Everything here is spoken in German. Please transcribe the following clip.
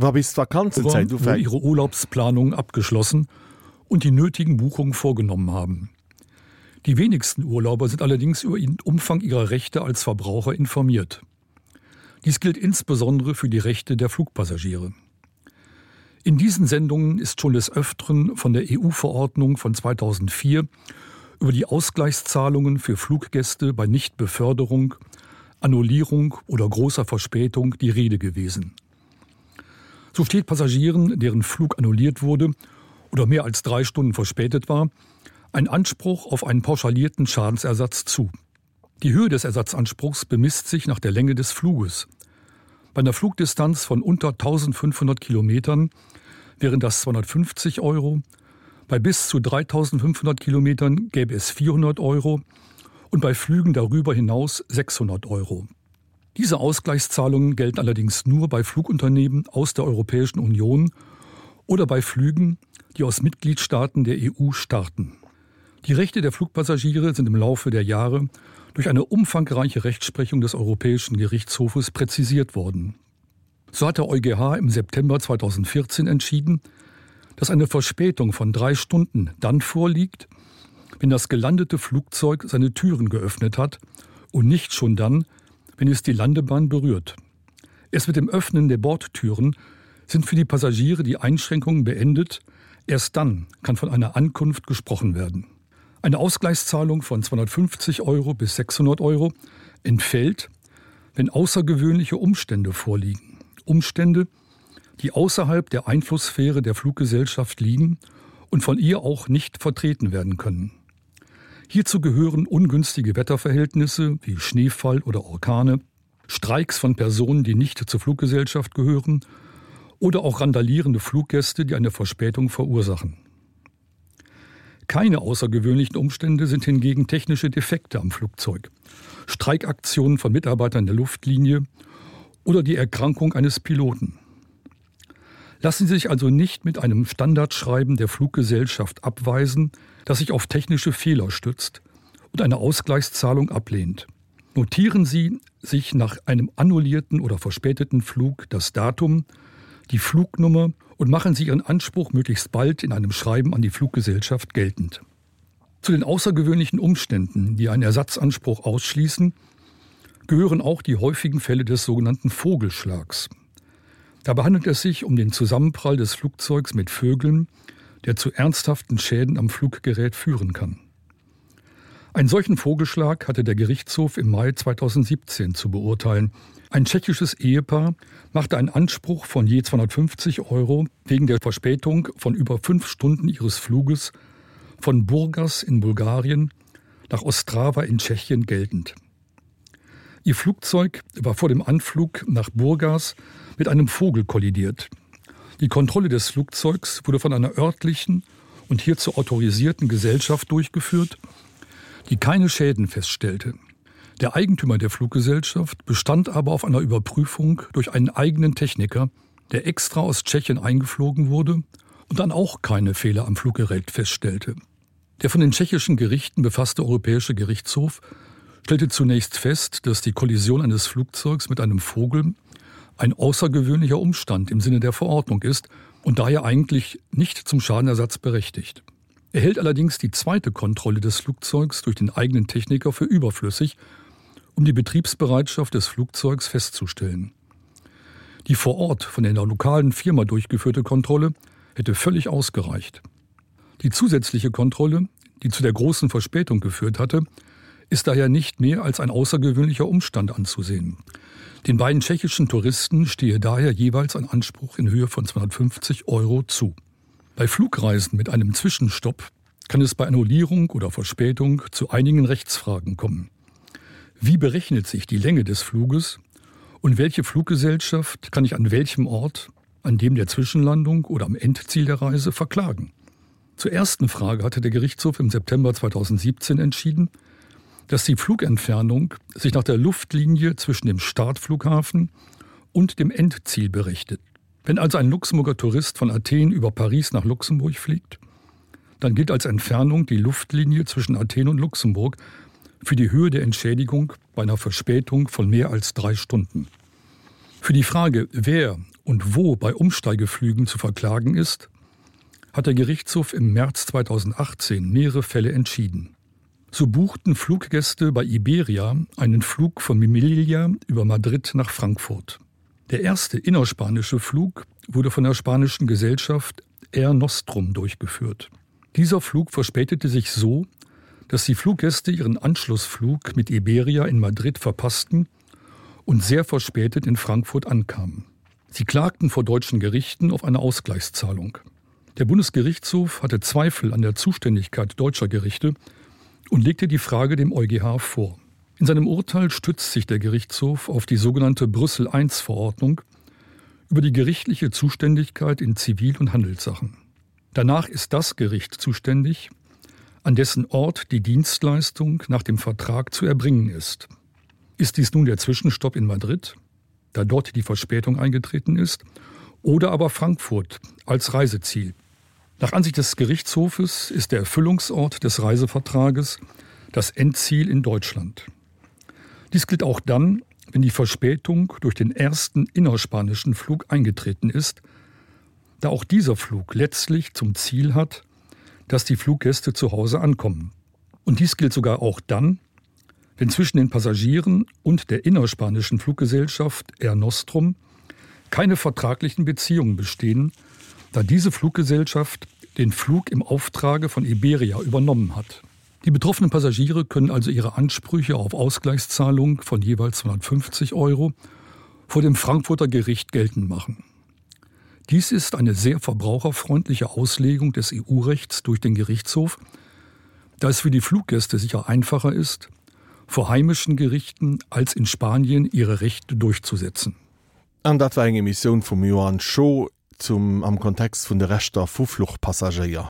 war bis Vakanzenzeit wo ihre Urlaubsplanung abgeschlossen und die nötigen Buchungen vorgenommen haben. Die wenigsten Urlauber sind allerdings über den Umfang ihrer Rechte als Verbraucher informiert. Dies gilt insbesondere für die Rechte der Flugpassagiere. In diesen Sendungen ist schon des Öfteren von der EU-Verordnung von 2004 über die Ausgleichszahlungen für Fluggäste bei Nichtbeförderung, Annullierung oder großer Verspätung die Rede gewesen. So steht Passagieren, deren Flug annulliert wurde oder mehr als drei Stunden verspätet war, ein Anspruch auf einen pauschalierten Schadensersatz zu. Die Höhe des Ersatzanspruchs bemisst sich nach der Länge des Fluges. Bei einer Flugdistanz von unter 1500 Kilometern wären das 250 Euro, bei bis zu 3500 Kilometern gäbe es 400 Euro und bei Flügen darüber hinaus 600 Euro. Diese Ausgleichszahlungen gelten allerdings nur bei Flugunternehmen aus der Europäischen Union oder bei Flügen, die aus Mitgliedstaaten der EU starten. Die Rechte der Flugpassagiere sind im Laufe der Jahre durch eine umfangreiche Rechtsprechung des Europäischen Gerichtshofes präzisiert worden. So hat der EuGH im September 2014 entschieden, dass eine Verspätung von drei Stunden dann vorliegt, wenn das gelandete Flugzeug seine Türen geöffnet hat und nicht schon dann, wenn es die Landebahn berührt. Erst mit dem Öffnen der Bordtüren sind für die Passagiere die Einschränkungen beendet, erst dann kann von einer Ankunft gesprochen werden. Eine Ausgleichszahlung von 250 Euro bis 600 Euro entfällt, wenn außergewöhnliche Umstände vorliegen. Umstände, die außerhalb der Einflusssphäre der Fluggesellschaft liegen und von ihr auch nicht vertreten werden können. Hierzu gehören ungünstige Wetterverhältnisse wie Schneefall oder Orkane, Streiks von Personen, die nicht zur Fluggesellschaft gehören, oder auch randalierende Fluggäste, die eine Verspätung verursachen. Keine außergewöhnlichen Umstände sind hingegen technische Defekte am Flugzeug, Streikaktionen von Mitarbeitern der Luftlinie oder die Erkrankung eines Piloten. Lassen Sie sich also nicht mit einem Standardschreiben der Fluggesellschaft abweisen, das sich auf technische Fehler stützt und eine Ausgleichszahlung ablehnt. Notieren Sie sich nach einem annullierten oder verspäteten Flug das Datum, die Flugnummer und machen Sie Ihren Anspruch möglichst bald in einem Schreiben an die Fluggesellschaft geltend. Zu den außergewöhnlichen Umständen, die einen Ersatzanspruch ausschließen, gehören auch die häufigen Fälle des sogenannten Vogelschlags. Dabei handelt es sich um den Zusammenprall des Flugzeugs mit Vögeln, der zu ernsthaften Schäden am Fluggerät führen kann. Einen solchen Vogelschlag hatte der Gerichtshof im Mai 2017 zu beurteilen, ein tschechisches Ehepaar machte einen Anspruch von je 250 Euro wegen der Verspätung von über fünf Stunden ihres Fluges von Burgas in Bulgarien nach Ostrava in Tschechien geltend. Ihr Flugzeug war vor dem Anflug nach Burgas mit einem Vogel kollidiert. Die Kontrolle des Flugzeugs wurde von einer örtlichen und hierzu autorisierten Gesellschaft durchgeführt, die keine Schäden feststellte. Der Eigentümer der Fluggesellschaft bestand aber auf einer Überprüfung durch einen eigenen Techniker, der extra aus Tschechien eingeflogen wurde und dann auch keine Fehler am Fluggerät feststellte. Der von den tschechischen Gerichten befasste Europäische Gerichtshof stellte zunächst fest, dass die Kollision eines Flugzeugs mit einem Vogel ein außergewöhnlicher Umstand im Sinne der Verordnung ist und daher eigentlich nicht zum Schadenersatz berechtigt. Er hält allerdings die zweite Kontrolle des Flugzeugs durch den eigenen Techniker für überflüssig um die Betriebsbereitschaft des Flugzeugs festzustellen. Die vor Ort von der lokalen Firma durchgeführte Kontrolle hätte völlig ausgereicht. Die zusätzliche Kontrolle, die zu der großen Verspätung geführt hatte, ist daher nicht mehr als ein außergewöhnlicher Umstand anzusehen. Den beiden tschechischen Touristen stehe daher jeweils ein Anspruch in Höhe von 250 Euro zu. Bei Flugreisen mit einem Zwischenstopp kann es bei Annullierung oder Verspätung zu einigen Rechtsfragen kommen. Wie berechnet sich die Länge des Fluges und welche Fluggesellschaft kann ich an welchem Ort, an dem der Zwischenlandung oder am Endziel der Reise verklagen? Zur ersten Frage hatte der Gerichtshof im September 2017 entschieden, dass die Flugentfernung sich nach der Luftlinie zwischen dem Startflughafen und dem Endziel berichtet. Wenn also ein Luxemburger Tourist von Athen über Paris nach Luxemburg fliegt, dann gilt als Entfernung die Luftlinie zwischen Athen und Luxemburg für die Höhe der Entschädigung bei einer Verspätung von mehr als drei Stunden. Für die Frage, wer und wo bei Umsteigeflügen zu verklagen ist, hat der Gerichtshof im März 2018 mehrere Fälle entschieden. So buchten Fluggäste bei Iberia einen Flug von Mimilia über Madrid nach Frankfurt. Der erste innerspanische Flug wurde von der spanischen Gesellschaft Air Nostrum durchgeführt. Dieser Flug verspätete sich so, dass die Fluggäste ihren Anschlussflug mit Iberia in Madrid verpassten und sehr verspätet in Frankfurt ankamen. Sie klagten vor deutschen Gerichten auf eine Ausgleichszahlung. Der Bundesgerichtshof hatte Zweifel an der Zuständigkeit deutscher Gerichte und legte die Frage dem EuGH vor. In seinem Urteil stützt sich der Gerichtshof auf die sogenannte Brüssel I Verordnung über die gerichtliche Zuständigkeit in Zivil- und Handelssachen. Danach ist das Gericht zuständig, an dessen Ort die Dienstleistung nach dem Vertrag zu erbringen ist. Ist dies nun der Zwischenstopp in Madrid, da dort die Verspätung eingetreten ist, oder aber Frankfurt als Reiseziel? Nach Ansicht des Gerichtshofes ist der Erfüllungsort des Reisevertrages das Endziel in Deutschland. Dies gilt auch dann, wenn die Verspätung durch den ersten innerspanischen Flug eingetreten ist, da auch dieser Flug letztlich zum Ziel hat, dass die Fluggäste zu Hause ankommen. Und dies gilt sogar auch dann, wenn zwischen den Passagieren und der innerspanischen Fluggesellschaft Air Nostrum keine vertraglichen Beziehungen bestehen, da diese Fluggesellschaft den Flug im Auftrage von Iberia übernommen hat. Die betroffenen Passagiere können also ihre Ansprüche auf Ausgleichszahlung von jeweils 250 Euro vor dem Frankfurter Gericht geltend machen. Dies ist eine sehr verbraucherfreundliche Auslegung des EU-Rechts durch den Gerichtshof, da es für die Fluggäste sicher einfacher ist, vor heimischen Gerichten als in Spanien ihre Rechte durchzusetzen. An dat war eng Emission vum Johann Show zum am Kontext vun der rechter Fufluchpassagier